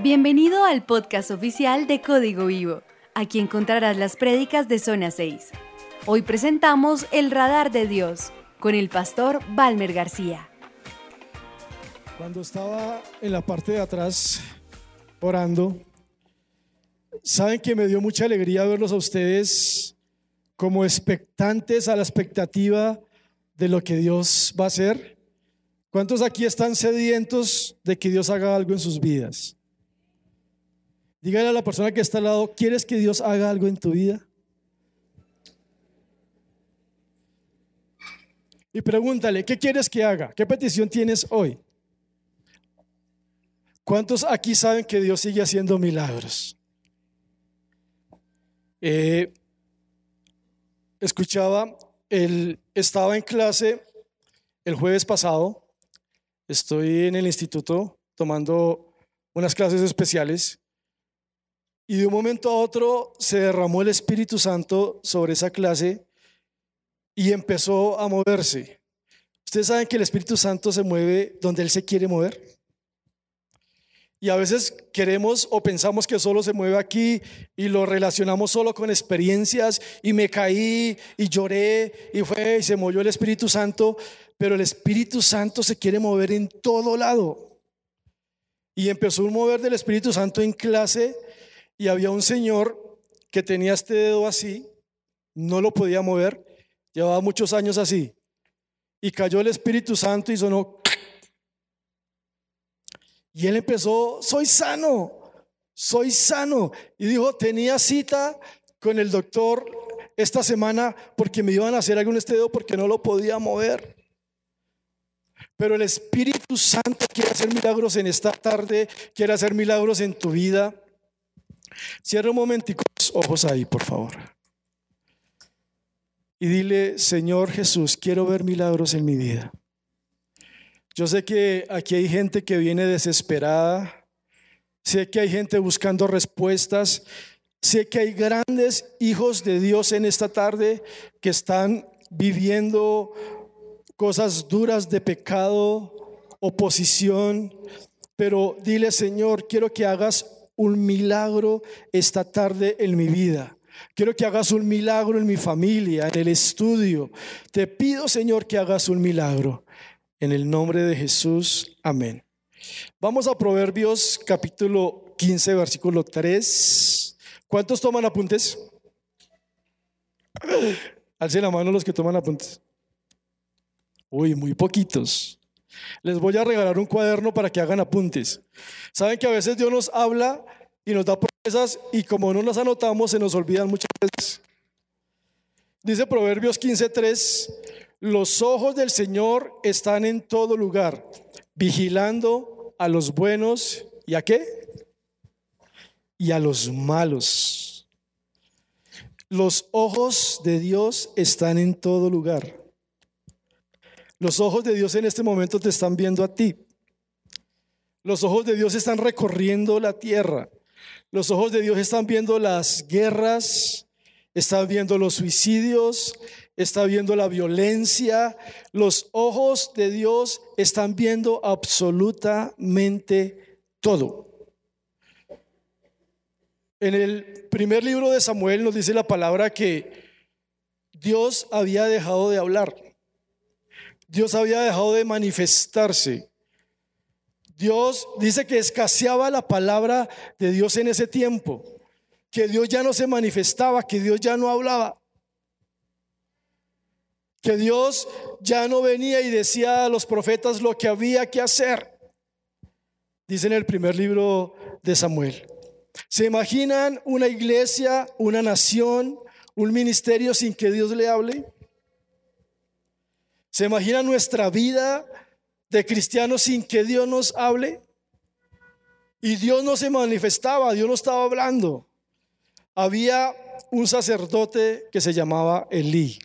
Bienvenido al podcast oficial de Código Vivo. Aquí encontrarás las prédicas de Zona 6. Hoy presentamos El Radar de Dios con el pastor Balmer García. Cuando estaba en la parte de atrás orando, saben que me dio mucha alegría verlos a ustedes como expectantes a la expectativa de lo que Dios va a hacer. ¿Cuántos aquí están sedientos de que Dios haga algo en sus vidas? Dígale a la persona que está al lado, ¿quieres que Dios haga algo en tu vida? Y pregúntale, ¿qué quieres que haga? ¿Qué petición tienes hoy? ¿Cuántos aquí saben que Dios sigue haciendo milagros? Eh, escuchaba, él estaba en clase el jueves pasado, estoy en el instituto tomando unas clases especiales y de un momento a otro se derramó el Espíritu Santo sobre esa clase y empezó a moverse. Ustedes saben que el Espíritu Santo se mueve donde Él se quiere mover. Y a veces queremos o pensamos que solo se mueve aquí y lo relacionamos solo con experiencias y me caí y lloré y fue y se movió el Espíritu Santo, pero el Espíritu Santo se quiere mover en todo lado. Y empezó a mover del Espíritu Santo en clase y había un señor que tenía este dedo así, no lo podía mover, llevaba muchos años así. Y cayó el Espíritu Santo y sonó y él empezó, soy sano, soy sano. Y dijo, tenía cita con el doctor esta semana porque me iban a hacer algún estudio porque no lo podía mover. Pero el Espíritu Santo quiere hacer milagros en esta tarde, quiere hacer milagros en tu vida. Cierra un momentico los ojos ahí, por favor. Y dile, Señor Jesús, quiero ver milagros en mi vida. Yo sé que aquí hay gente que viene desesperada, sé que hay gente buscando respuestas, sé que hay grandes hijos de Dios en esta tarde que están viviendo cosas duras de pecado, oposición, pero dile Señor, quiero que hagas un milagro esta tarde en mi vida. Quiero que hagas un milagro en mi familia, en el estudio. Te pido, Señor, que hagas un milagro. En el nombre de Jesús, amén. Vamos a Proverbios capítulo 15, versículo 3. ¿Cuántos toman apuntes? Alcen la mano los que toman apuntes. Uy, muy poquitos. Les voy a regalar un cuaderno para que hagan apuntes. Saben que a veces Dios nos habla y nos da promesas y como no las anotamos se nos olvidan muchas veces. Dice Proverbios 15:3, los ojos del Señor están en todo lugar, vigilando a los buenos y a qué? Y a los malos. Los ojos de Dios están en todo lugar. Los ojos de Dios en este momento te están viendo a ti. Los ojos de Dios están recorriendo la tierra. Los ojos de Dios están viendo las guerras, están viendo los suicidios, está viendo la violencia. Los ojos de Dios están viendo absolutamente todo. En el primer libro de Samuel nos dice la palabra que Dios había dejado de hablar. Dios había dejado de manifestarse. Dios dice que escaseaba la palabra de Dios en ese tiempo, que Dios ya no se manifestaba, que Dios ya no hablaba que Dios ya no venía y decía a los profetas lo que había que hacer. Dice en el primer libro de Samuel. ¿Se imaginan una iglesia, una nación, un ministerio sin que Dios le hable? ¿Se imaginan nuestra vida de cristianos sin que Dios nos hable? Y Dios no se manifestaba, Dios no estaba hablando. Había un sacerdote que se llamaba Elí.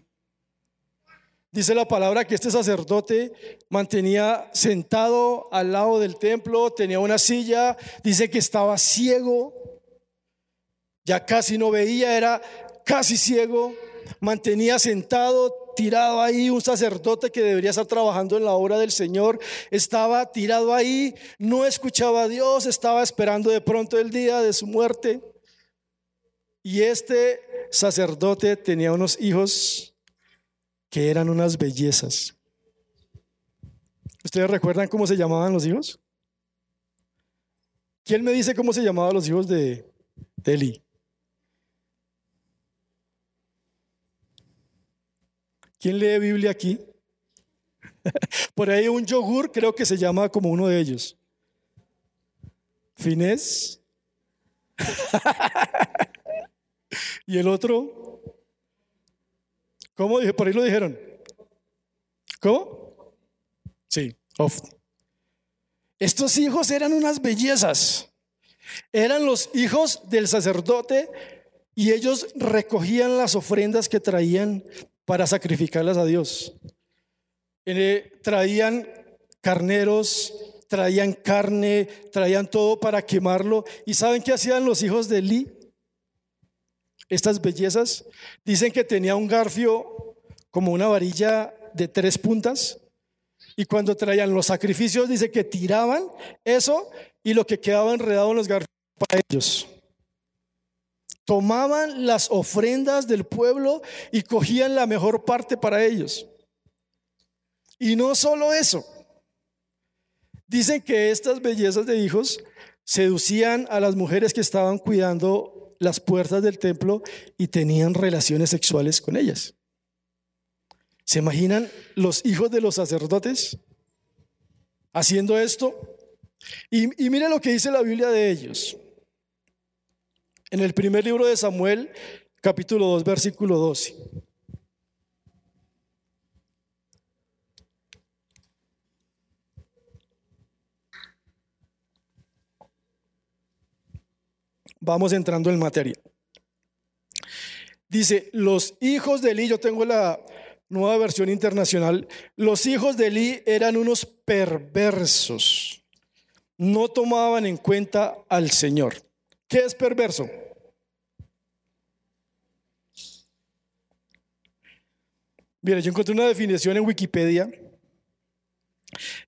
Dice la palabra que este sacerdote mantenía sentado al lado del templo, tenía una silla, dice que estaba ciego, ya casi no veía, era casi ciego, mantenía sentado, tirado ahí, un sacerdote que debería estar trabajando en la obra del Señor, estaba tirado ahí, no escuchaba a Dios, estaba esperando de pronto el día de su muerte. Y este sacerdote tenía unos hijos que eran unas bellezas. ¿Ustedes recuerdan cómo se llamaban los hijos? ¿Quién me dice cómo se llamaban los hijos de, de? ¿Quién lee Biblia aquí? Por ahí un yogur creo que se llama como uno de ellos. Finés. y el otro. ¿Cómo dije? Por ahí lo dijeron. ¿Cómo? Sí, off. Estos hijos eran unas bellezas. Eran los hijos del sacerdote y ellos recogían las ofrendas que traían para sacrificarlas a Dios. Eh, traían carneros, traían carne, traían todo para quemarlo. ¿Y saben qué hacían los hijos de Eli? Estas bellezas. Dicen que tenía un garfio como una varilla de tres puntas. Y cuando traían los sacrificios, dice que tiraban eso y lo que quedaba enredado en los garfios para ellos tomaban las ofrendas del pueblo y cogían la mejor parte para ellos. Y no solo eso, dicen que estas bellezas de hijos seducían a las mujeres que estaban cuidando las puertas del templo y tenían relaciones sexuales con ellas. ¿Se imaginan los hijos de los sacerdotes haciendo esto? Y, y mire lo que dice la Biblia de ellos. En el primer libro de Samuel, capítulo 2, versículo 12. Vamos entrando en materia. Dice, los hijos de Eli, yo tengo la nueva versión internacional, los hijos de Eli eran unos perversos, no tomaban en cuenta al Señor. ¿Qué es perverso? Mira, yo encontré una definición en Wikipedia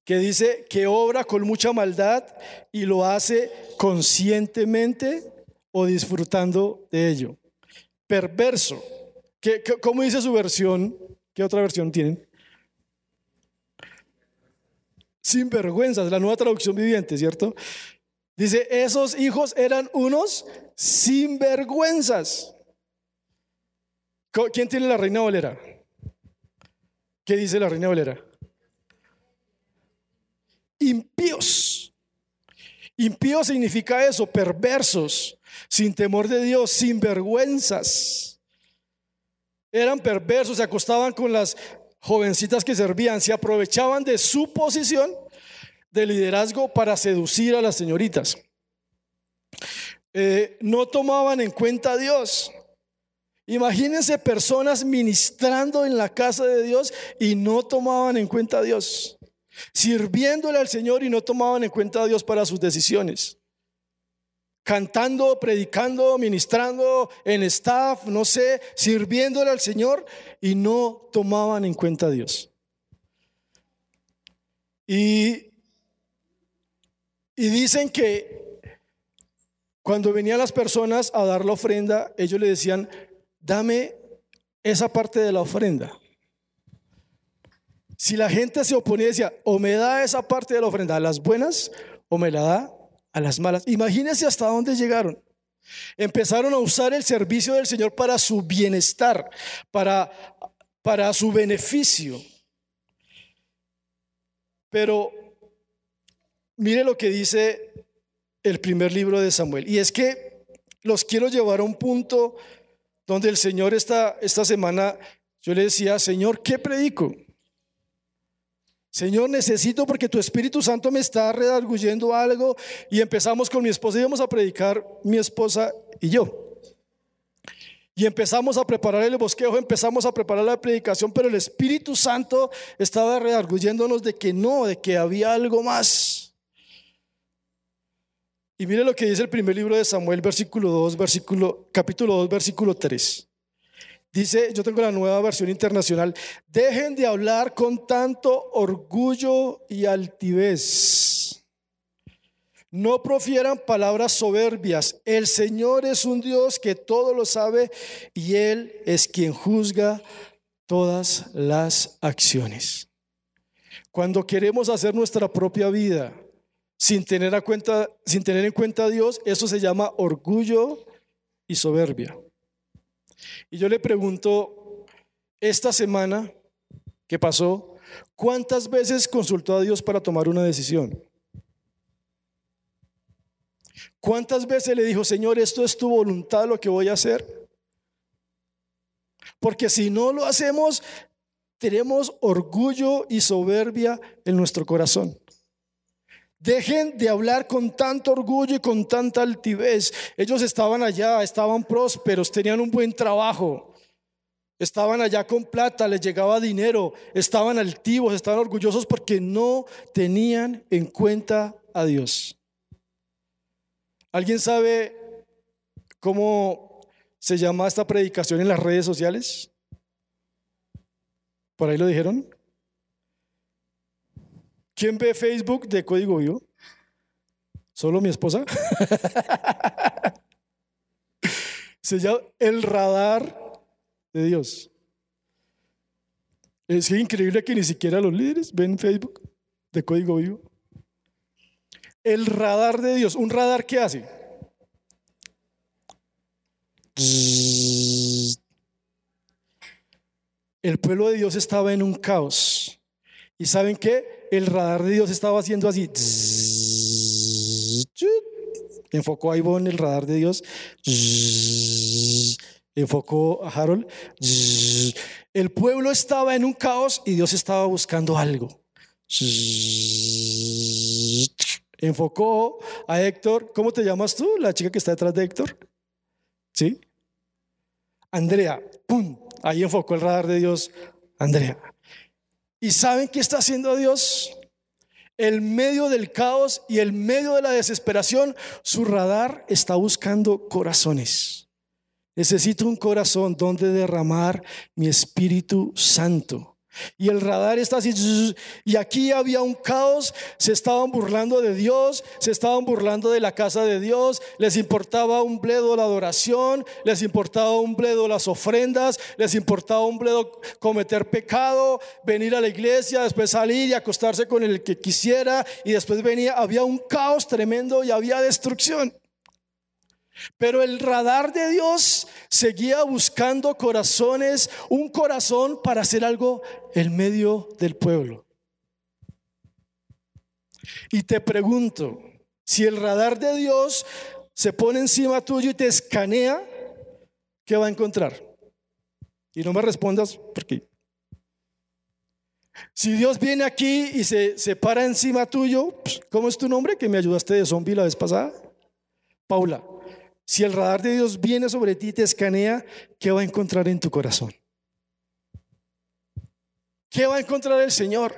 que dice que obra con mucha maldad y lo hace conscientemente o disfrutando de ello. Perverso. ¿Qué, cómo dice su versión? ¿Qué otra versión tienen? Sin vergüenzas, la nueva traducción viviente, ¿cierto? Dice, esos hijos eran unos sinvergüenzas. ¿Quién tiene la reina Valera? ¿Qué dice la reina Valera? Impíos. Impíos significa eso, perversos, sin temor de Dios, sin vergüenzas. Eran perversos, se acostaban con las jovencitas que servían, se aprovechaban de su posición de liderazgo para seducir a las señoritas. Eh, no tomaban en cuenta a Dios. Imagínense personas ministrando en la casa de Dios y no tomaban en cuenta a Dios. Sirviéndole al Señor y no tomaban en cuenta a Dios para sus decisiones. Cantando, predicando, ministrando en staff, no sé, sirviéndole al Señor y no tomaban en cuenta a Dios. Y, y dicen que cuando venían las personas a dar la ofrenda, ellos le decían, dame esa parte de la ofrenda. Si la gente se oponía decía, o me da esa parte de la ofrenda a las buenas o me la da a las malas. Imagínense hasta dónde llegaron. Empezaron a usar el servicio del Señor para su bienestar, para, para su beneficio. Pero mire lo que dice el primer libro de Samuel. Y es que los quiero llevar a un punto donde el Señor esta, esta semana, yo le decía, Señor, ¿qué predico? Señor, necesito porque tu Espíritu Santo me está redarguyendo algo y empezamos con mi esposa, íbamos a predicar mi esposa y yo. Y empezamos a preparar el bosquejo, empezamos a preparar la predicación, pero el Espíritu Santo estaba redarguyéndonos de que no, de que había algo más. Y mire lo que dice el primer libro de Samuel, versículo 2, versículo, capítulo 2, versículo 3. Dice, yo tengo la nueva versión internacional, dejen de hablar con tanto orgullo y altivez. No profieran palabras soberbias. El Señor es un Dios que todo lo sabe y Él es quien juzga todas las acciones. Cuando queremos hacer nuestra propia vida sin tener, a cuenta, sin tener en cuenta a Dios, eso se llama orgullo y soberbia. Y yo le pregunto, esta semana que pasó, ¿cuántas veces consultó a Dios para tomar una decisión? ¿Cuántas veces le dijo, Señor, esto es tu voluntad lo que voy a hacer? Porque si no lo hacemos, tenemos orgullo y soberbia en nuestro corazón. Dejen de hablar con tanto orgullo y con tanta altivez. Ellos estaban allá, estaban prósperos, tenían un buen trabajo. Estaban allá con plata, les llegaba dinero, estaban altivos, estaban orgullosos porque no tenían en cuenta a Dios. ¿Alguien sabe cómo se llama esta predicación en las redes sociales? ¿Por ahí lo dijeron? ¿Quién ve Facebook de Código Vivo? ¿Solo mi esposa? Se llama El Radar de Dios. Es increíble que ni siquiera los líderes ven Facebook de Código Vivo. El radar de Dios. ¿Un radar qué hace? El pueblo de Dios estaba en un caos. ¿Y saben qué? El radar de Dios estaba haciendo así. Enfocó a Ivonne el radar de Dios. Enfocó a Harold. El pueblo estaba en un caos y Dios estaba buscando algo enfocó a Héctor. ¿Cómo te llamas tú? La chica que está detrás de Héctor. ¿Sí? Andrea. ¡Pum! Ahí enfocó el radar de Dios. Andrea. ¿Y saben qué está haciendo Dios? El medio del caos y el medio de la desesperación, su radar está buscando corazones. Necesito un corazón donde derramar mi Espíritu Santo. Y el radar está así. Y aquí había un caos. Se estaban burlando de Dios. Se estaban burlando de la casa de Dios. Les importaba un bledo la adoración. Les importaba un bledo las ofrendas. Les importaba un bledo cometer pecado. Venir a la iglesia. Después salir y acostarse con el que quisiera. Y después venía. Había un caos tremendo y había destrucción. Pero el radar de Dios seguía buscando corazones, un corazón para hacer algo en medio del pueblo. Y te pregunto, si el radar de Dios se pone encima tuyo y te escanea, ¿qué va a encontrar? Y no me respondas porque si Dios viene aquí y se, se para encima tuyo, pues, ¿cómo es tu nombre que me ayudaste de zombie la vez pasada? Paula. Si el radar de Dios viene sobre ti y te escanea, ¿qué va a encontrar en tu corazón? ¿Qué va a encontrar el Señor?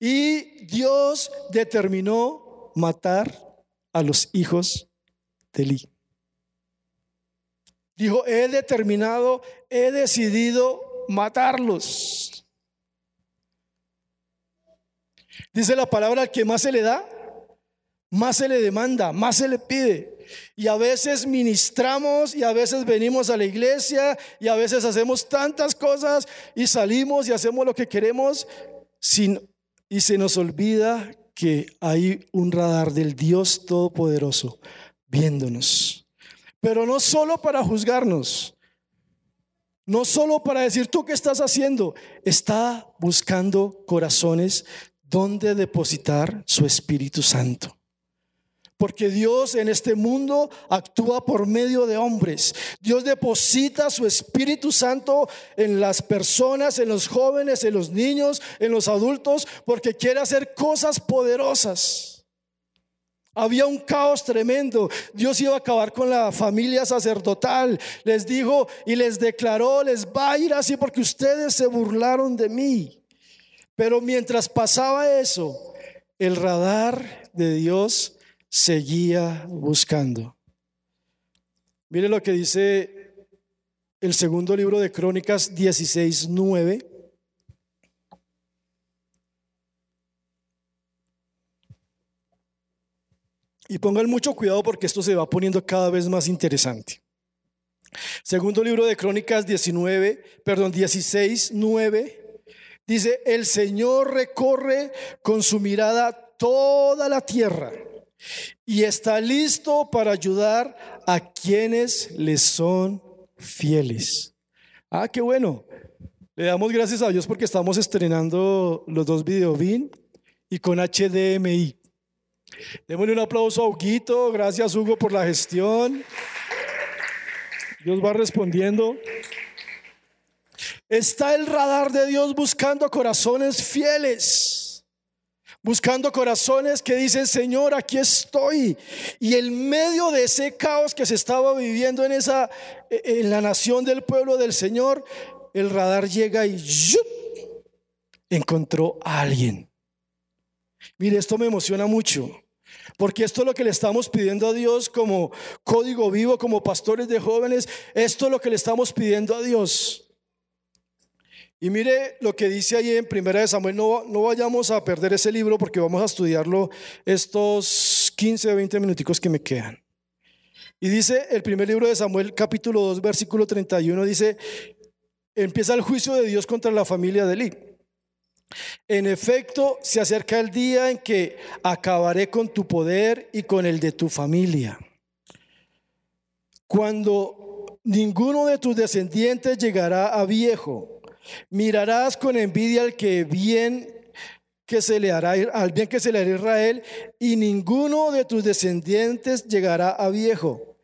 Y Dios determinó matar a los hijos de Eli. Dijo, he determinado, he decidido matarlos. Dice la palabra, al que más se le da, más se le demanda, más se le pide. Y a veces ministramos y a veces venimos a la iglesia y a veces hacemos tantas cosas y salimos y hacemos lo que queremos sin, y se nos olvida que hay un radar del Dios Todopoderoso viéndonos. Pero no solo para juzgarnos, no solo para decir tú qué estás haciendo, está buscando corazones donde depositar su Espíritu Santo. Porque Dios en este mundo actúa por medio de hombres. Dios deposita su Espíritu Santo en las personas, en los jóvenes, en los niños, en los adultos, porque quiere hacer cosas poderosas. Había un caos tremendo. Dios iba a acabar con la familia sacerdotal. Les dijo y les declaró, les va a ir así porque ustedes se burlaron de mí. Pero mientras pasaba eso, el radar de Dios seguía buscando. Mire lo que dice el segundo libro de Crónicas 16, 9. Y pongan mucho cuidado porque esto se va poniendo cada vez más interesante. Segundo libro de Crónicas 19, perdón, 16, 9. Dice, el Señor recorre con su mirada toda la tierra y está listo para ayudar a quienes le son fieles. Ah, qué bueno. Le damos gracias a Dios porque estamos estrenando los dos videobin y con HDMI. Démosle un aplauso a Huguito. Gracias, Hugo, por la gestión. Dios va respondiendo. Está el radar de Dios buscando corazones fieles. Buscando corazones que dicen, Señor, aquí estoy. Y en medio de ese caos que se estaba viviendo en esa en la nación del pueblo del Señor, el radar llega y encontró a alguien. Mire, esto me emociona mucho. Porque esto es lo que le estamos pidiendo a Dios como código vivo, como pastores de jóvenes. Esto es lo que le estamos pidiendo a Dios. Y mire lo que dice ahí en Primera de Samuel. No, no vayamos a perder ese libro porque vamos a estudiarlo estos 15 o 20 minuticos que me quedan. Y dice el primer libro de Samuel, capítulo 2, versículo 31, dice, empieza el juicio de Dios contra la familia de Eli. En efecto, se acerca el día en que acabaré con tu poder y con el de tu familia. Cuando ninguno de tus descendientes llegará a viejo, mirarás con envidia al que bien que se le hará al bien que se le hará a Israel y ninguno de tus descendientes llegará a viejo.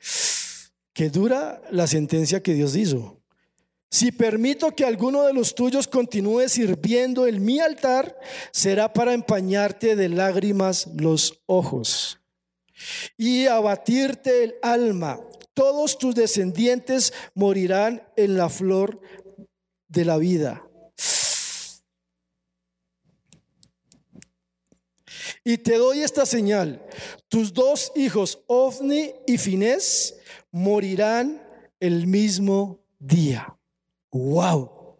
Que dura la sentencia que Dios hizo. Si permito que alguno de los tuyos continúe sirviendo en mi altar, será para empañarte de lágrimas los ojos y abatirte el alma. Todos tus descendientes morirán en la flor de la vida. Y te doy esta señal. Tus dos hijos, Ofni y Finés, morirán el mismo día. ¡Wow!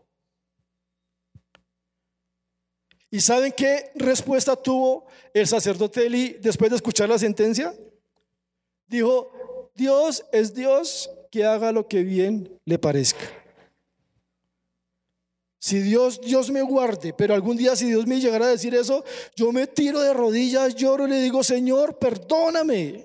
¿Y saben qué respuesta tuvo el sacerdote Eli después de escuchar la sentencia? Dijo, Dios es Dios que haga lo que bien le parezca. Si Dios, Dios me guarde, pero algún día si Dios me llegara a decir eso, yo me tiro de rodillas, lloro y le digo, Señor, perdóname.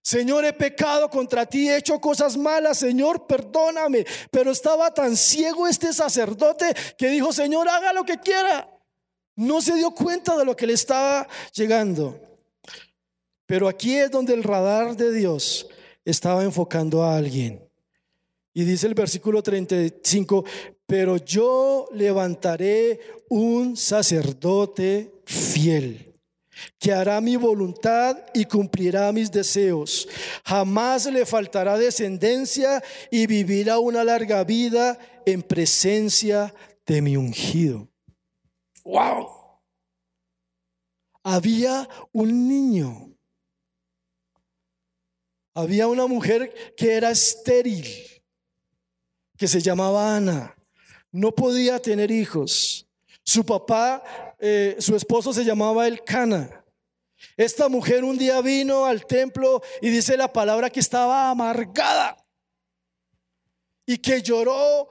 Señor, he pecado contra ti, he hecho cosas malas, Señor, perdóname. Pero estaba tan ciego este sacerdote que dijo, Señor, haga lo que quiera. No se dio cuenta de lo que le estaba llegando. Pero aquí es donde el radar de Dios estaba enfocando a alguien. Y dice el versículo 35, pero yo levantaré un sacerdote fiel que hará mi voluntad y cumplirá mis deseos. Jamás le faltará descendencia y vivirá una larga vida en presencia de mi ungido. ¡Wow! Había un niño. Había una mujer que era estéril, que se llamaba Ana. No podía tener hijos. Su papá, eh, su esposo se llamaba Elcana. Esta mujer un día vino al templo y dice la palabra que estaba amargada y que lloró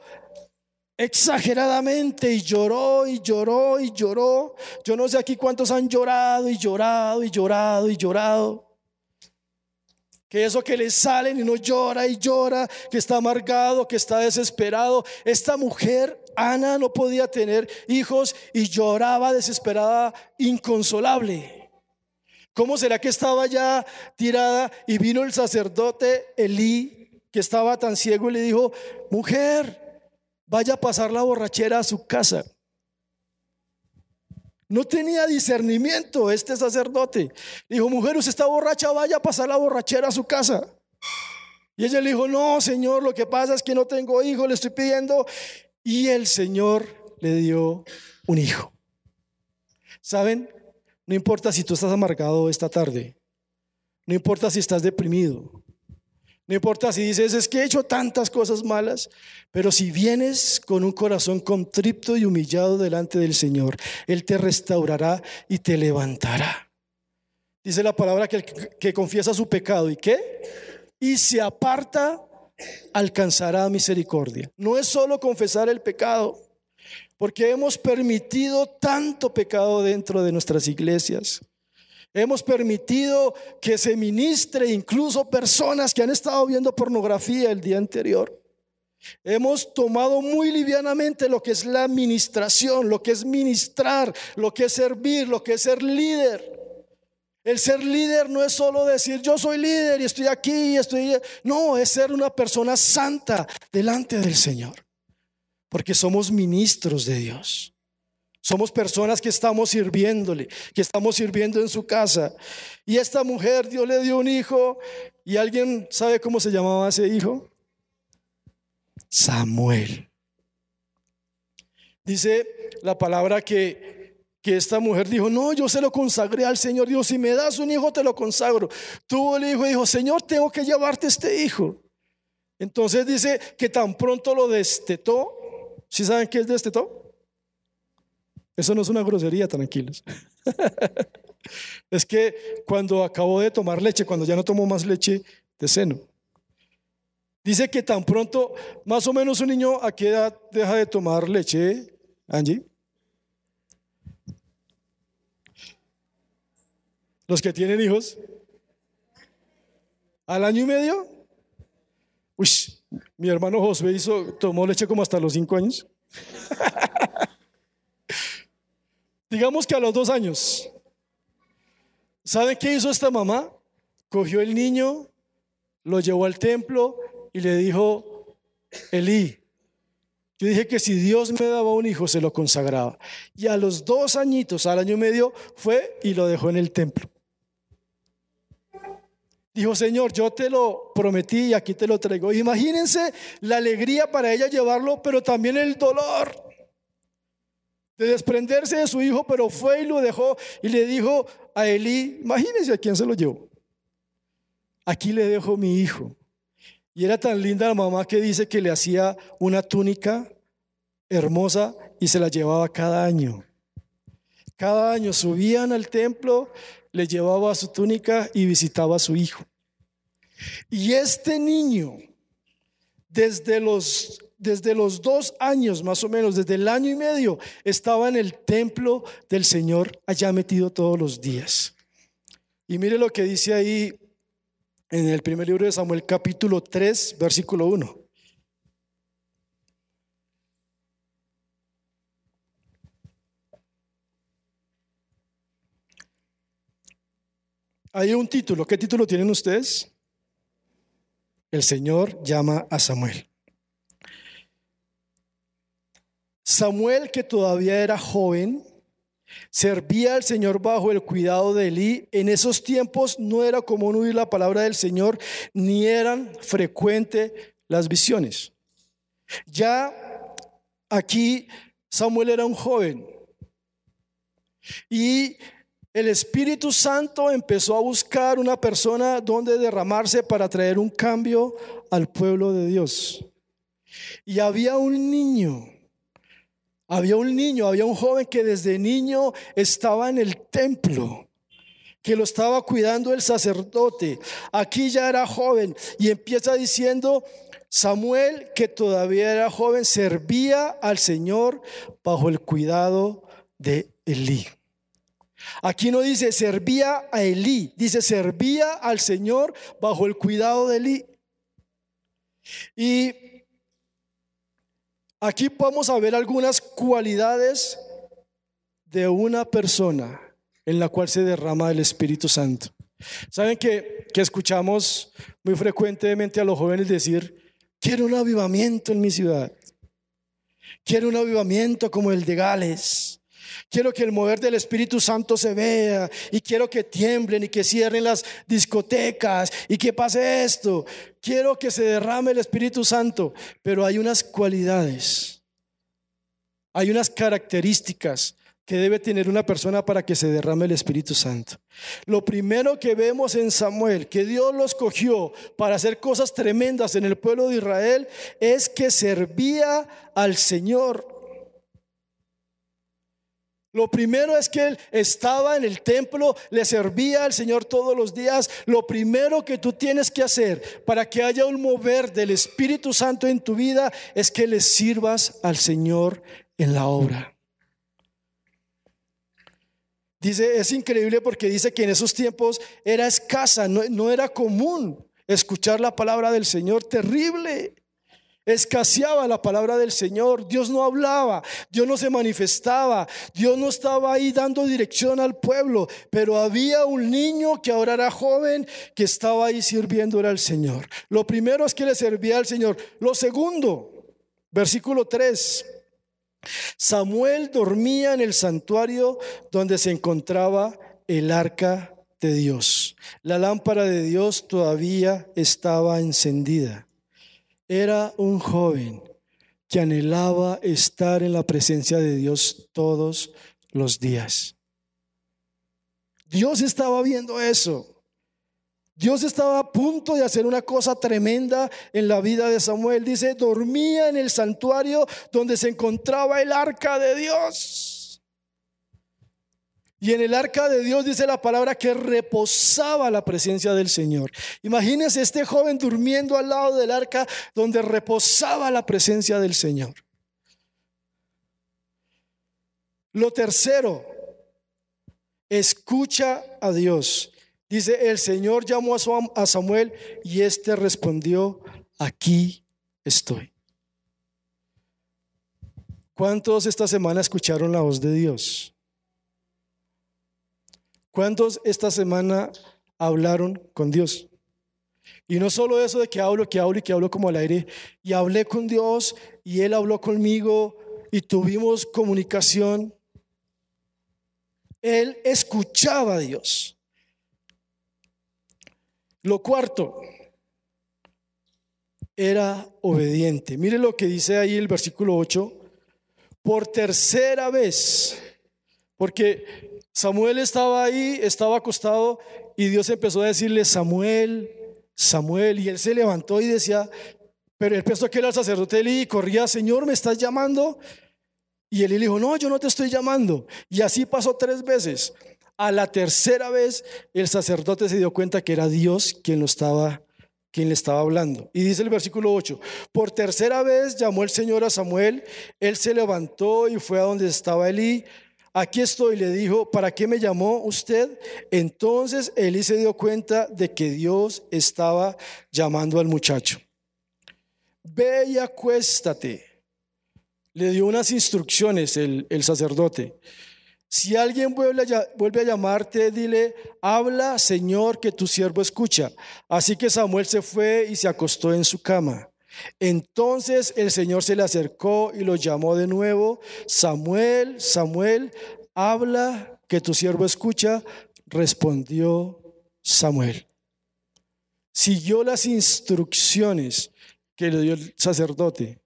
exageradamente y lloró y lloró y lloró. Yo no sé aquí cuántos han llorado y llorado y llorado y llorado. Que eso que le salen y no llora y llora, que está amargado, que está desesperado. Esta mujer Ana no podía tener hijos y lloraba desesperada, inconsolable. ¿Cómo será que estaba ya tirada y vino el sacerdote Elí, que estaba tan ciego, y le dijo, mujer, vaya a pasar la borrachera a su casa? No tenía discernimiento este sacerdote. Dijo, mujer, usted está borracha, vaya a pasar la borrachera a su casa. Y ella le dijo, no, Señor, lo que pasa es que no tengo hijo, le estoy pidiendo y el Señor le dio un hijo. ¿Saben? No importa si tú estás amargado esta tarde. No importa si estás deprimido. No importa si dices, es que he hecho tantas cosas malas, pero si vienes con un corazón contrito y humillado delante del Señor, Él te restaurará y te levantará. Dice la palabra que, que confiesa su pecado y qué? Y se aparta, alcanzará misericordia. No es solo confesar el pecado, porque hemos permitido tanto pecado dentro de nuestras iglesias. Hemos permitido que se ministre incluso personas que han estado viendo pornografía el día anterior. Hemos tomado muy livianamente lo que es la administración, lo que es ministrar, lo que es servir, lo que es ser líder. El ser líder no es solo decir yo soy líder y estoy aquí y estoy... No, es ser una persona santa delante del Señor. Porque somos ministros de Dios. Somos personas que estamos sirviéndole, que estamos sirviendo en su casa. Y esta mujer, Dios le dio un hijo. ¿Y alguien sabe cómo se llamaba ese hijo? Samuel. Dice la palabra que que esta mujer dijo, no, yo se lo consagré al Señor. Dios, si me das un hijo, te lo consagro. Tuvo el hijo y dijo, Señor, tengo que llevarte este hijo. Entonces dice que tan pronto lo destetó. ¿Sí saben qué es destetó? Eso no es una grosería, tranquilos. es que cuando acabó de tomar leche, cuando ya no tomó más leche de seno. Dice que tan pronto, más o menos un niño a qué edad deja de tomar leche, Angie. Los que tienen hijos. ¿Al año y medio? Uy, mi hermano José hizo, tomó leche como hasta los cinco años. Digamos que a los dos años. ¿Sabe qué hizo esta mamá? Cogió el niño, lo llevó al templo y le dijo, Elí, yo dije que si Dios me daba un hijo, se lo consagraba. Y a los dos añitos, al año y medio, fue y lo dejó en el templo. Dijo, Señor, yo te lo prometí y aquí te lo traigo. Imagínense la alegría para ella llevarlo, pero también el dolor de desprenderse de su hijo, pero fue y lo dejó y le dijo a Elí, imagínense a quién se lo llevó. Aquí le dejo mi hijo. Y era tan linda la mamá que dice que le hacía una túnica hermosa y se la llevaba cada año. Cada año subían al templo, le llevaba su túnica y visitaba a su hijo. Y este niño, desde los, desde los dos años más o menos, desde el año y medio, estaba en el templo del Señor allá metido todos los días. Y mire lo que dice ahí en el primer libro de Samuel capítulo 3, versículo 1. Hay un título. ¿Qué título tienen ustedes? El Señor llama a Samuel. Samuel, que todavía era joven, servía al Señor bajo el cuidado de Elí. En esos tiempos no era común oír la palabra del Señor, ni eran frecuentes las visiones. Ya aquí Samuel era un joven y el Espíritu Santo empezó a buscar una persona donde derramarse para traer un cambio al pueblo de Dios. Y había un niño, había un niño, había un joven que desde niño estaba en el templo, que lo estaba cuidando el sacerdote. Aquí ya era joven y empieza diciendo, Samuel, que todavía era joven, servía al Señor bajo el cuidado de Elí. Aquí no dice servía a Elí, dice servía al Señor bajo el cuidado de Elí. Y aquí vamos a ver algunas cualidades de una persona en la cual se derrama el Espíritu Santo. Saben que, que escuchamos muy frecuentemente a los jóvenes decir, quiero un avivamiento en mi ciudad, quiero un avivamiento como el de Gales. Quiero que el mover del Espíritu Santo se vea y quiero que tiemblen y que cierren las discotecas y que pase esto. Quiero que se derrame el Espíritu Santo, pero hay unas cualidades, hay unas características que debe tener una persona para que se derrame el Espíritu Santo. Lo primero que vemos en Samuel, que Dios lo escogió para hacer cosas tremendas en el pueblo de Israel, es que servía al Señor. Lo primero es que él estaba en el templo, le servía al Señor todos los días. Lo primero que tú tienes que hacer para que haya un mover del Espíritu Santo en tu vida es que le sirvas al Señor en la obra. Dice, es increíble porque dice que en esos tiempos era escasa, no, no era común escuchar la palabra del Señor, terrible. Escaseaba la palabra del Señor, Dios no hablaba, Dios no se manifestaba, Dios no estaba ahí dando dirección al pueblo, pero había un niño que ahora era joven que estaba ahí sirviéndole al Señor. Lo primero es que le servía al Señor. Lo segundo, versículo 3. Samuel dormía en el santuario donde se encontraba el arca de Dios. La lámpara de Dios todavía estaba encendida. Era un joven que anhelaba estar en la presencia de Dios todos los días. Dios estaba viendo eso. Dios estaba a punto de hacer una cosa tremenda en la vida de Samuel. Dice, dormía en el santuario donde se encontraba el arca de Dios. Y en el arca de Dios dice la palabra que reposaba la presencia del Señor. Imagínense este joven durmiendo al lado del arca donde reposaba la presencia del Señor. Lo tercero, escucha a Dios. Dice, el Señor llamó a Samuel y éste respondió, aquí estoy. ¿Cuántos esta semana escucharon la voz de Dios? ¿Cuántos esta semana hablaron con Dios? Y no solo eso de que hablo, que hablo y que hablo como al aire. Y hablé con Dios y Él habló conmigo y tuvimos comunicación. Él escuchaba a Dios. Lo cuarto, era obediente. Mire lo que dice ahí el versículo 8. Por tercera vez, porque Samuel estaba ahí, estaba acostado y Dios empezó a decirle, Samuel, Samuel, y él se levantó y decía, pero él pensó que era el sacerdote Eli y corría, Señor, ¿me estás llamando? Y él le dijo, no, yo no te estoy llamando. Y así pasó tres veces. A la tercera vez el sacerdote se dio cuenta que era Dios quien lo estaba quien le estaba hablando. Y dice el versículo 8, por tercera vez llamó el Señor a Samuel, él se levantó y fue a donde estaba Elí. Aquí estoy, le dijo, ¿para qué me llamó usted? Entonces Elí se dio cuenta de que Dios estaba llamando al muchacho. Ve y acuéstate. Le dio unas instrucciones el, el sacerdote. Si alguien vuelve a, llamarte, dile, habla, Señor, que tu siervo escucha. Así que Samuel se fue y se acostó en su cama. Entonces el Señor se le acercó y lo llamó de nuevo, Samuel, Samuel, habla, que tu siervo escucha. Respondió Samuel. Siguió las instrucciones que le dio el sacerdote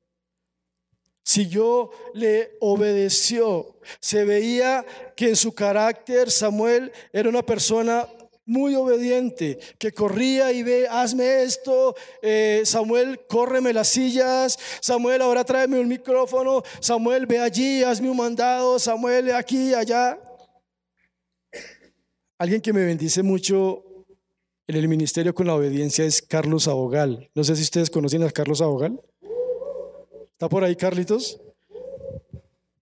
siguió, le obedeció. Se veía que en su carácter Samuel era una persona muy obediente, que corría y ve, hazme esto, eh, Samuel, córreme las sillas, Samuel, ahora tráeme un micrófono, Samuel, ve allí, hazme un mandado, Samuel, aquí, allá. Alguien que me bendice mucho en el ministerio con la obediencia es Carlos Abogal. No sé si ustedes conocen a Carlos Abogal. ¿Está por ahí, Carlitos?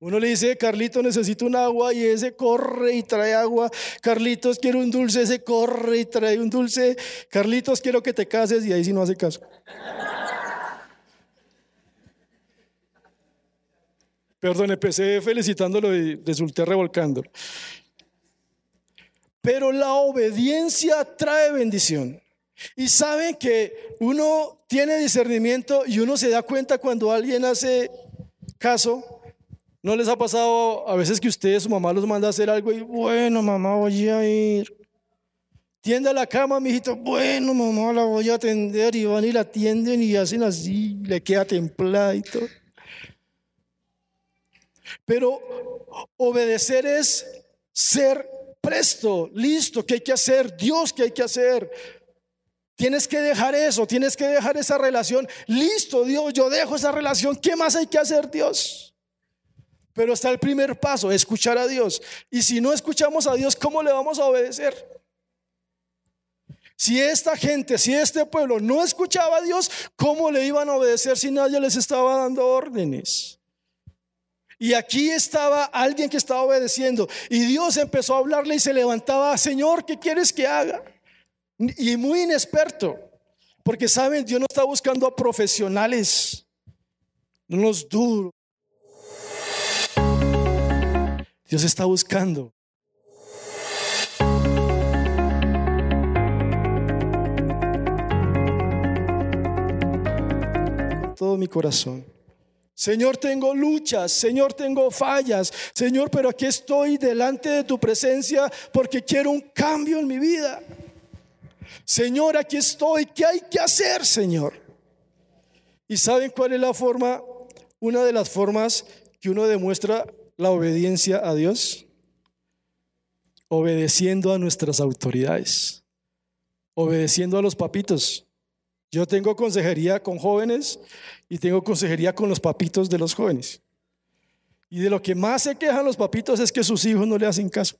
Uno le dice, Carlitos, necesito un agua y ese corre y trae agua. Carlitos, quiero un dulce, ese corre y trae un dulce. Carlitos, quiero que te cases y ahí sí no hace caso. Perdón, empecé felicitándolo y resulté revolcándolo. Pero la obediencia trae bendición. Y saben que uno tiene discernimiento y uno se da cuenta cuando alguien hace caso. ¿No les ha pasado a veces que ustedes, su mamá los manda a hacer algo y bueno, mamá, voy a ir? Tiende a la cama, mijito. Bueno, mamá, la voy a atender. Y van y la atienden y hacen así, le queda templada y todo. Pero obedecer es ser presto, listo, ¿qué hay que hacer? Dios, ¿qué hay que hacer? Tienes que dejar eso, tienes que dejar esa relación. Listo, Dios, yo dejo esa relación. ¿Qué más hay que hacer, Dios? Pero está el primer paso, escuchar a Dios. Y si no escuchamos a Dios, ¿cómo le vamos a obedecer? Si esta gente, si este pueblo no escuchaba a Dios, ¿cómo le iban a obedecer si nadie les estaba dando órdenes? Y aquí estaba alguien que estaba obedeciendo. Y Dios empezó a hablarle y se levantaba, Señor, ¿qué quieres que haga? Y muy inexperto. Porque saben, Dios no está buscando a profesionales, no los duros. Dios está buscando todo mi corazón. Señor, tengo luchas, Señor, tengo fallas, Señor, pero aquí estoy delante de tu presencia porque quiero un cambio en mi vida. Señor, aquí estoy, ¿qué hay que hacer, Señor? ¿Y saben cuál es la forma, una de las formas que uno demuestra la obediencia a Dios? Obedeciendo a nuestras autoridades, obedeciendo a los papitos. Yo tengo consejería con jóvenes y tengo consejería con los papitos de los jóvenes. Y de lo que más se quejan los papitos es que sus hijos no le hacen caso.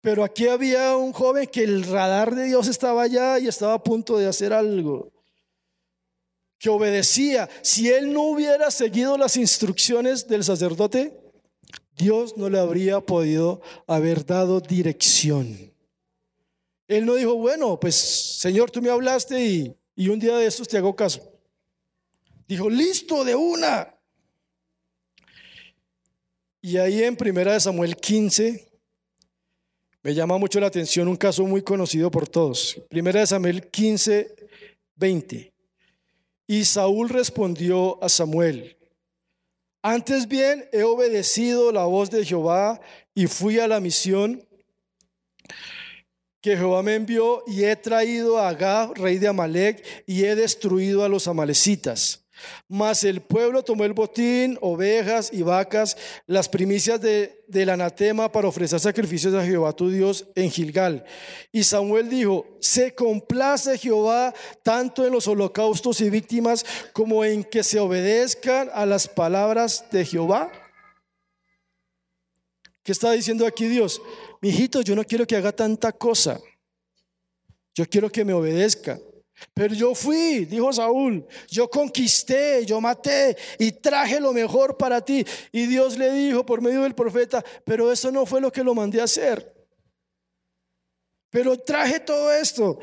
Pero aquí había un joven que el radar de Dios estaba allá y estaba a punto de hacer algo. Que obedecía. Si él no hubiera seguido las instrucciones del sacerdote, Dios no le habría podido haber dado dirección. Él no dijo, bueno, pues Señor, tú me hablaste y, un día de estos te hago caso. Dijo, listo, de una. Y ahí en Primera de Samuel 15 me llama mucho la atención un caso muy conocido por todos. Primera de Samuel 15, 20. Y Saúl respondió a Samuel, antes bien he obedecido la voz de Jehová y fui a la misión que Jehová me envió y he traído a Agab, rey de Amalek, y he destruido a los amalecitas. Mas el pueblo tomó el botín, ovejas y vacas, las primicias de, del anatema para ofrecer sacrificios a Jehová tu Dios en Gilgal. Y Samuel dijo, se complace Jehová tanto en los holocaustos y víctimas como en que se obedezcan a las palabras de Jehová. ¿Qué está diciendo aquí Dios? Mi hijito, yo no quiero que haga tanta cosa. Yo quiero que me obedezca. Pero yo fui, dijo Saúl, yo conquisté, yo maté y traje lo mejor para ti. Y Dios le dijo por medio del profeta, pero eso no fue lo que lo mandé a hacer. Pero traje todo esto.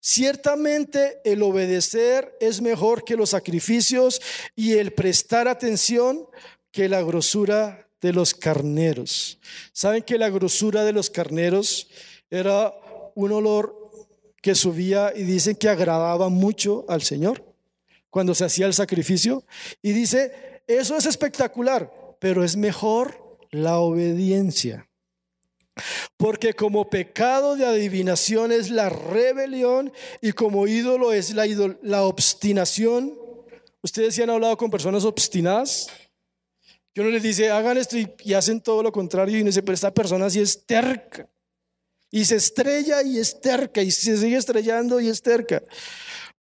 Ciertamente el obedecer es mejor que los sacrificios y el prestar atención que la grosura de los carneros. ¿Saben que la grosura de los carneros era un olor que subía y dicen que agradaba mucho al Señor cuando se hacía el sacrificio? Y dice, eso es espectacular, pero es mejor la obediencia. Porque como pecado de adivinación es la rebelión y como ídolo es la, la obstinación. ¿Ustedes se han hablado con personas obstinadas? Que uno les dice, hagan esto y, hacen todo lo contrario y dice, pero esta persona sí es terca. Y se estrella y es terca y se sigue estrellando y es terca.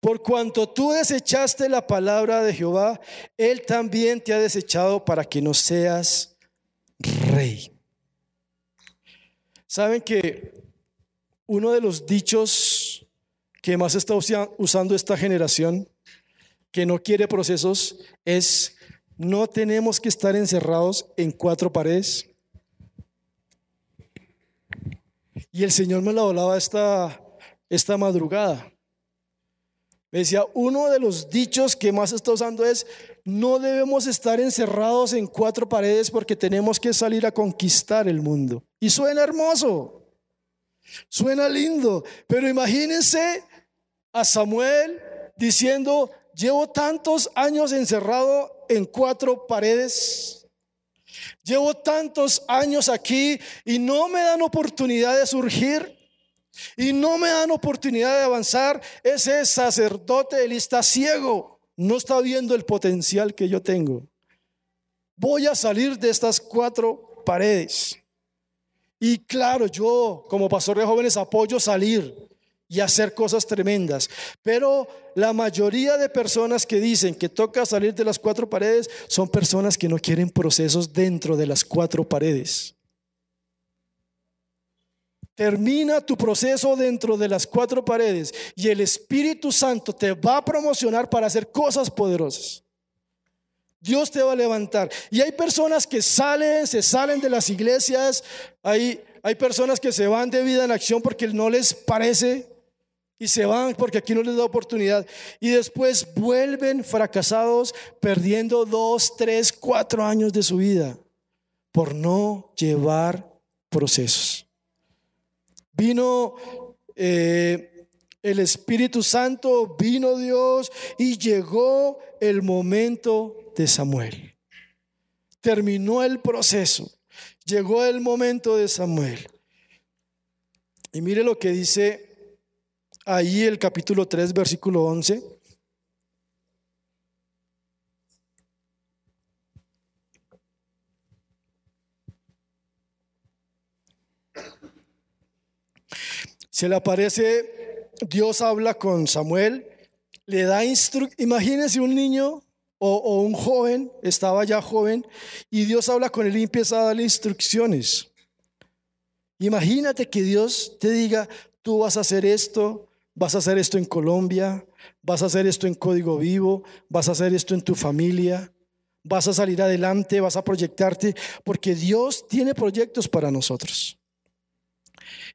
Por cuanto tú desechaste la palabra de Jehová, Él también te ha desechado para que no seas rey. Saben que uno de los dichos que más está usando esta generación, que no quiere procesos, es no tenemos que estar encerrados en cuatro paredes. Y el Señor me lo hablaba esta, esta madrugada. Me decía, uno de los dichos que más está usando es, no debemos estar encerrados en cuatro paredes porque tenemos que salir a conquistar el mundo. Y suena hermoso, suena lindo, pero imagínense a Samuel diciendo, llevo tantos años encerrado en cuatro paredes. Llevo tantos años aquí y no me dan oportunidad de surgir y no me dan oportunidad de avanzar. Ese sacerdote, él está ciego, no está viendo el potencial que yo tengo. voy a salir de estas cuatro paredes. Y claro, yo como pastor de jóvenes apoyo salir y hacer cosas tremendas. Pero la mayoría de personas que dicen que toca salir de las cuatro paredes son personas que no quieren procesos dentro de las cuatro paredes. Termina tu proceso dentro de las cuatro paredes y el Espíritu Santo te va a promocionar para hacer cosas poderosas. Dios te va a levantar. Y hay personas que salen, se salen de las iglesias, hay, hay personas que se van de vida en acción porque no les parece y se van porque aquí no les da oportunidad. Y después vuelven fracasados, perdiendo dos, tres, cuatro años de su vida por no llevar procesos. Vino eh, el Espíritu Santo, vino Dios y llegó el momento de Samuel. Terminó el proceso. Llegó el momento de Samuel. Y mire lo que dice ahí el capítulo 3, versículo 11. Se le aparece, Dios habla con Samuel, le da instrucciones. Imagínense un niño o, o, un joven, estaba ya joven, y Dios habla con él y empieza a darle instrucciones. Imagínate que Dios te diga, tú vas a hacer esto, vas a hacer esto en Colombia, vas a hacer esto en Código Vivo, vas a hacer esto en tu familia, vas a salir adelante, vas a proyectarte, porque Dios tiene proyectos para nosotros.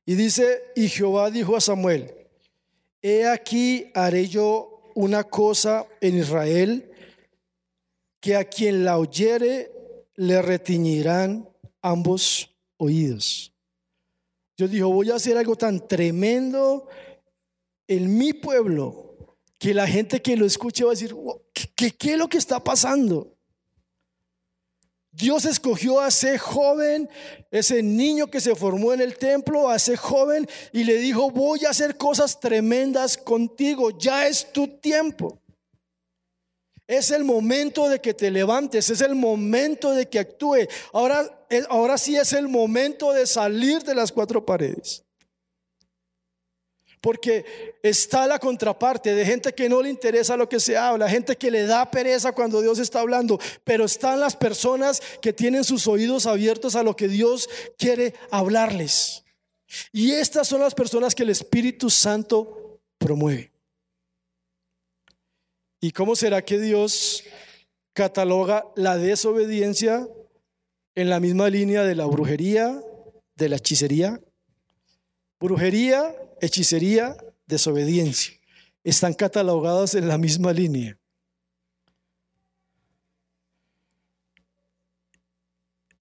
Y dice, y Jehová dijo a Samuel, he aquí haré yo una cosa en Israel, que a quien la oyere le retiñirán ambos oídos. Yo dijo, voy a hacer algo tan tremendo en mi pueblo que la gente que lo escuche va a decir, ¿qué, es lo que está pasando? Dios escogió a ese joven, ese niño que se formó en el templo, a ese joven y le dijo, voy a hacer cosas tremendas contigo, ya es tu tiempo. Es el momento de que te levantes, es el momento de que actúe. Ahora, ahora sí es el momento de salir de las cuatro paredes. Porque está la contraparte de gente que no le interesa lo que se habla, gente que le da pereza cuando Dios está hablando, pero están las personas que tienen sus oídos abiertos a lo que Dios quiere hablarles. Y estas son las personas que el Espíritu Santo promueve. ¿Y cómo será que Dios cataloga la desobediencia en la misma línea de la brujería, de la hechicería? Brujería hechicería, desobediencia. Están catalogadas en la misma línea.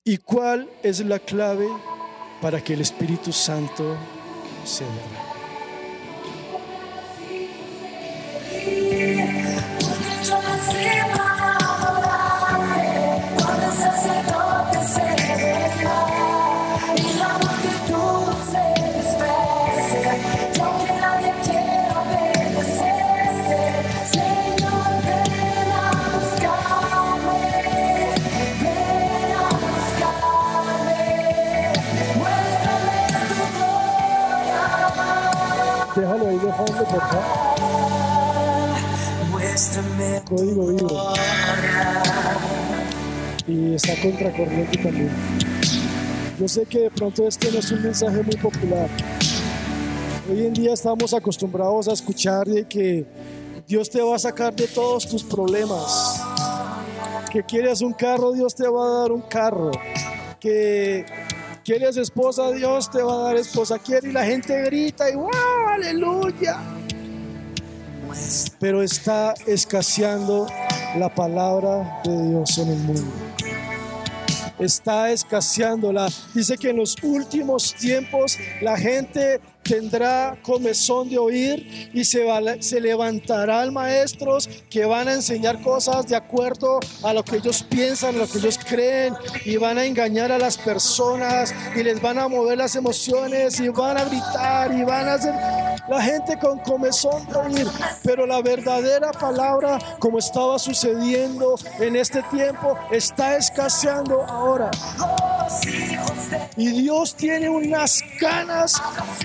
¿Y cuál es la clave para que el Espíritu Santo se derrame? Fondo, por favor. Código vivo. Y está contracorriente también. Yo sé que de pronto este no es un mensaje muy popular. Hoy en día estamos acostumbrados a escuchar de que Dios te va a sacar de todos tus problemas. Que quieres un carro, Dios te va a dar un carro. Que quieres esposa, Dios te va a dar esposa. Quiere y la gente grita y wow, aleluya. Pero está escaseando la palabra de Dios en el mundo. Está escaseándola. Dice que en los últimos tiempos la gente tendrá comezón de oír y se, se levantarán maestros que van a enseñar cosas de acuerdo a lo que ellos piensan, lo que ellos creen y van a engañar a las personas y les van a mover las emociones y van a gritar y van a hacer la gente con comezón de oír. Pero la verdadera palabra, como estaba sucediendo en este tiempo, está escaseando ahora. Y Dios tiene unas ganas,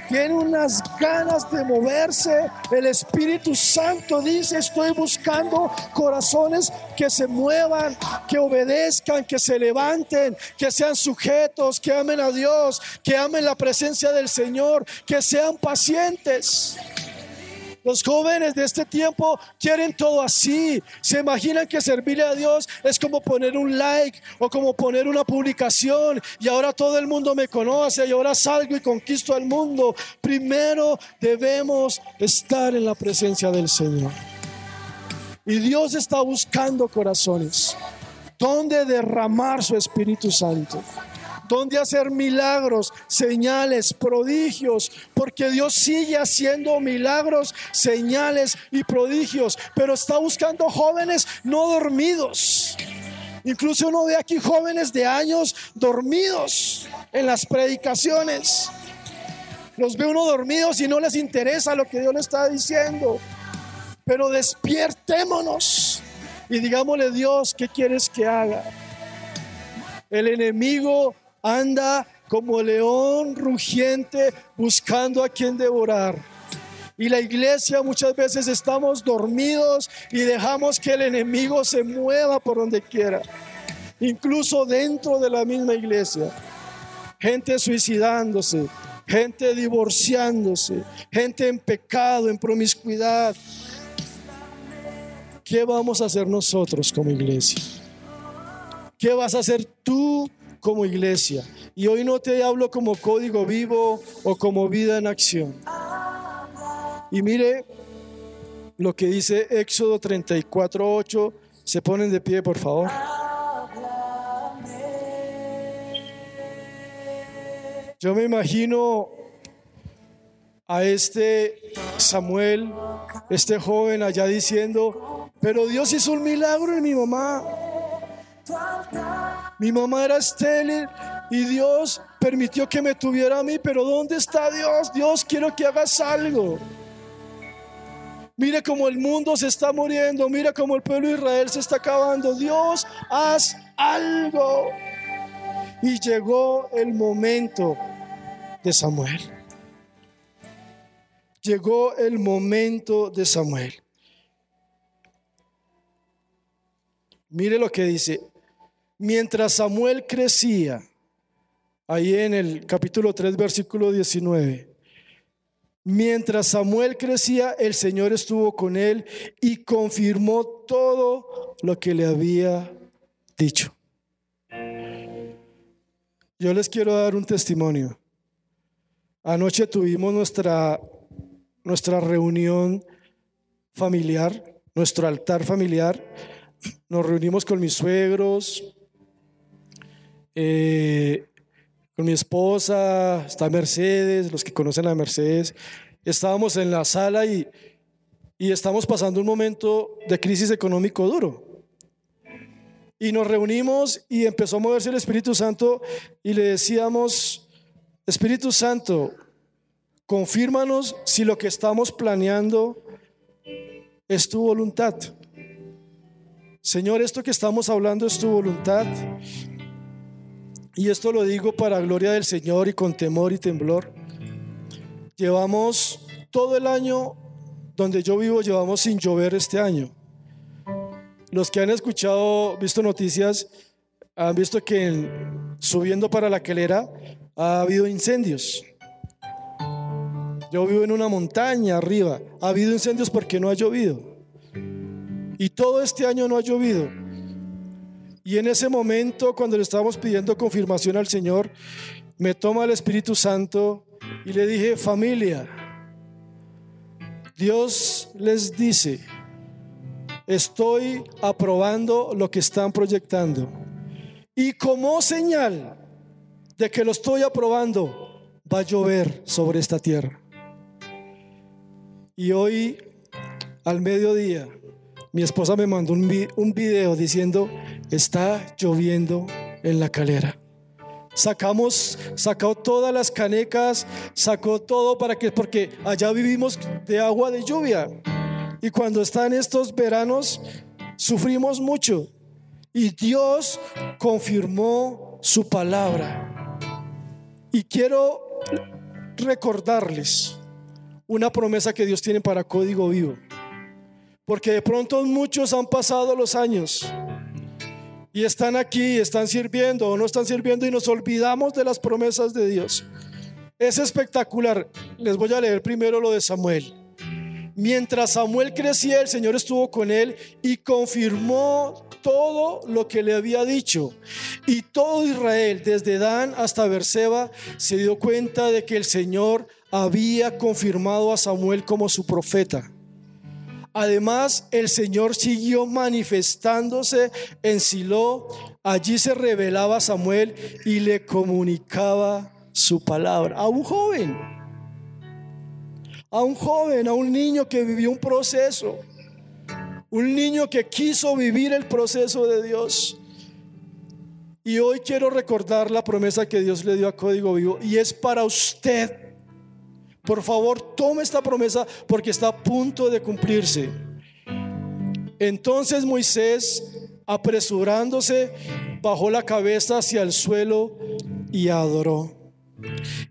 tiene unas ganas de moverse. El Espíritu Santo dice, estoy buscando corazones que se muevan, que obedezcan, que se levanten, que sean sujetos, que amen a Dios, que amen la presencia del Señor, que sean pacientes. Los jóvenes de este tiempo quieren todo así. Se imaginan que servirle a Dios es como poner un like o como poner una publicación y ahora todo el mundo me conoce y ahora salgo y conquisto al mundo. Primero debemos estar en la presencia del Señor. Y Dios está buscando corazones donde derramar su Espíritu Santo donde hacer milagros, señales, prodigios, porque Dios sigue haciendo milagros, señales y prodigios, pero está buscando jóvenes no dormidos. Incluso uno ve aquí jóvenes de años dormidos en las predicaciones. Los ve uno dormidos y no les interesa lo que Dios le está diciendo. Pero despiertémonos y digámosle Dios, ¿qué quieres que haga? El enemigo anda como león rugiente buscando a quien devorar. Y la iglesia muchas veces estamos dormidos y dejamos que el enemigo se mueva por donde quiera, incluso dentro de la misma iglesia. Gente suicidándose, gente divorciándose, gente en pecado, en promiscuidad. ¿Qué vamos a hacer nosotros como iglesia? ¿Qué vas a hacer tú como iglesia. Y hoy no te hablo como código vivo o como vida en acción. Y mire lo que dice Éxodo 34:8. Se ponen de pie, por favor. Yo me imagino a este Samuel, este joven allá diciendo, pero Dios hizo un milagro en mi mamá. Mi mamá era estéril y Dios permitió que me tuviera a mí, pero ¿dónde está Dios? Dios, quiero que hagas algo. Mire cómo el mundo se está muriendo, mira cómo el pueblo de Israel se está acabando. Dios, haz algo. Y llegó el momento de Samuel. Llegó el momento de Samuel. Mire lo que dice, Mientras Samuel crecía, ahí en el capítulo 3, versículo 19, mientras Samuel crecía, el Señor estuvo con él y confirmó todo lo que le había dicho. Yo les quiero dar un testimonio. Anoche tuvimos nuestra, nuestra reunión familiar, nuestro altar familiar. Nos reunimos con mis suegros, eh, con mi esposa, está Mercedes, los que conocen a Mercedes. Estábamos en la sala y, y estamos pasando un momento de crisis económico duro. Y nos reunimos y empezó a moverse el Espíritu Santo y le decíamos, Espíritu Santo, confírmanos si lo que estamos planeando es tu voluntad. Señor, esto que estamos hablando es tu voluntad. Y esto lo digo para gloria del Señor y con temor y temblor. Llevamos todo el año donde yo vivo, llevamos sin llover este año. Los que han escuchado, visto noticias, han visto que subiendo para la quelera ha habido incendios. Yo vivo en una montaña arriba. Ha habido incendios porque no ha llovido. Y todo este año no ha llovido. Y en ese momento, cuando le estábamos pidiendo confirmación al Señor, me toma el Espíritu Santo y le dije, familia, Dios les dice, estoy aprobando lo que están proyectando. Y como señal de que lo estoy aprobando, va a llover sobre esta tierra. Y hoy, al mediodía, mi esposa me mandó un, vi- un video diciendo, está lloviendo en la calera. Sacamos, sacó todas las canecas, sacó todo para que, porque allá vivimos de agua de lluvia. Y cuando están estos veranos, sufrimos mucho. Y Dios confirmó su palabra. Y quiero recordarles una promesa que Dios tiene para Código Vivo. Porque de pronto muchos han pasado los años y están aquí, están sirviendo o no están sirviendo y nos olvidamos de las promesas de Dios. Es espectacular. Les voy a leer primero lo de Samuel. Mientras Samuel crecía, el Señor estuvo con él y confirmó todo lo que le había dicho. Y todo Israel, desde Dan hasta Berseba, se dio cuenta de que el Señor había confirmado a Samuel como su profeta. Además, el Señor siguió manifestándose en Silo. Allí se revelaba Samuel y le comunicaba su palabra a un joven, a un joven, a un niño que vivió un proceso, un niño que quiso vivir el proceso de Dios. Y hoy quiero recordar la promesa que Dios le dio a Código Vivo y es para usted. Por favor, tome esta promesa porque está a punto de cumplirse. Entonces Moisés, apresurándose, bajó la cabeza hacia el suelo y adoró.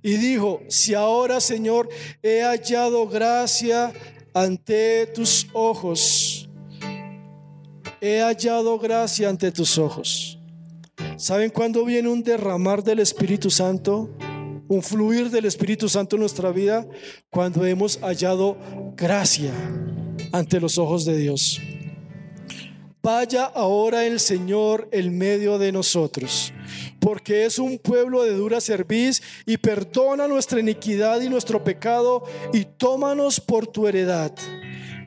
Y dijo, si ahora, Señor, he hallado gracia ante tus ojos, he hallado gracia ante tus ojos. ¿Saben cuándo viene un derramar del Espíritu Santo? Un fluir del Espíritu Santo en nuestra vida cuando hemos hallado gracia ante los ojos de Dios. Vaya ahora el Señor en medio de nosotros, porque es un pueblo de dura cerviz y perdona nuestra iniquidad y nuestro pecado y tómanos por tu heredad.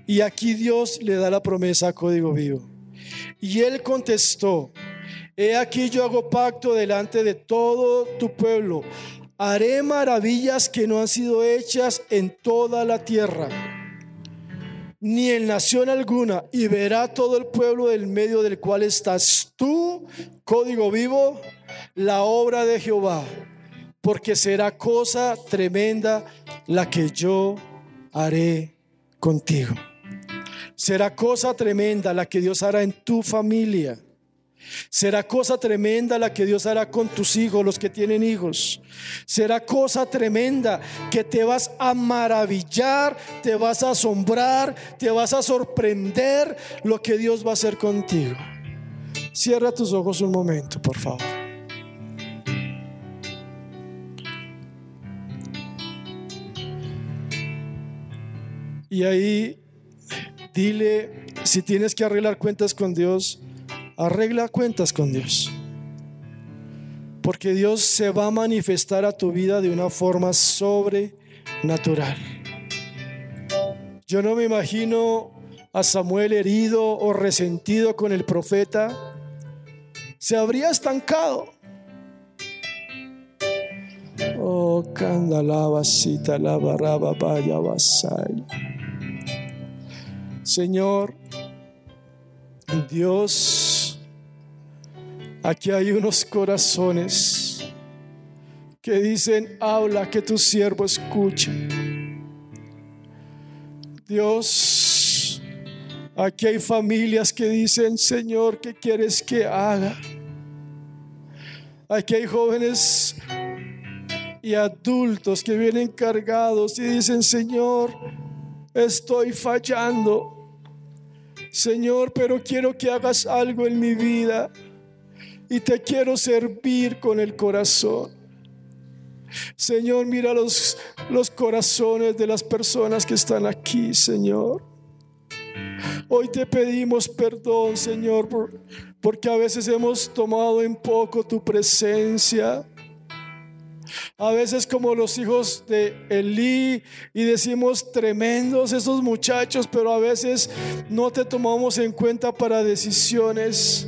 Y aquí Dios le da la promesa a Código Vivo. Y él contestó, he aquí yo hago pacto delante de todo tu pueblo. Haré maravillas que no han sido hechas en toda la tierra, ni en nación alguna, y verá todo el pueblo del medio del cual estás tú, código vivo, la obra de Jehová, porque será cosa tremenda la que yo haré contigo. Será cosa tremenda la que Dios hará en tu familia. Será cosa tremenda la que Dios hará con tus hijos, los que tienen hijos. Será cosa tremenda que te vas a maravillar, te vas a asombrar, te vas a sorprender lo que Dios va a hacer contigo. Cierra tus ojos un momento, por favor. Y ahí dile, si tienes que arreglar cuentas con Dios, arregla cuentas con Dios. Porque Dios se va a manifestar a tu vida de una forma sobrenatural. Yo no me imagino a Samuel herido o resentido con el profeta. Se habría estancado. Oh, candalaba, cita, la baraba, vaya, vasalla. Señor, Dios, aquí hay unos corazones que dicen, habla que tu siervo escuche. Dios, aquí hay familias que dicen, Señor, ¿qué quieres que haga? Aquí hay jóvenes y adultos que vienen cargados y dicen, Señor, estoy fallando. Señor, pero quiero que hagas algo en mi vida y te quiero servir con el corazón. Señor, mira los, los corazones de las personas que están aquí, Señor. Hoy te pedimos perdón, Señor, por, porque a veces hemos tomado en poco tu presencia. A veces como los hijos de Elí y decimos tremendos esos muchachos, pero a veces no te tomamos en cuenta para decisiones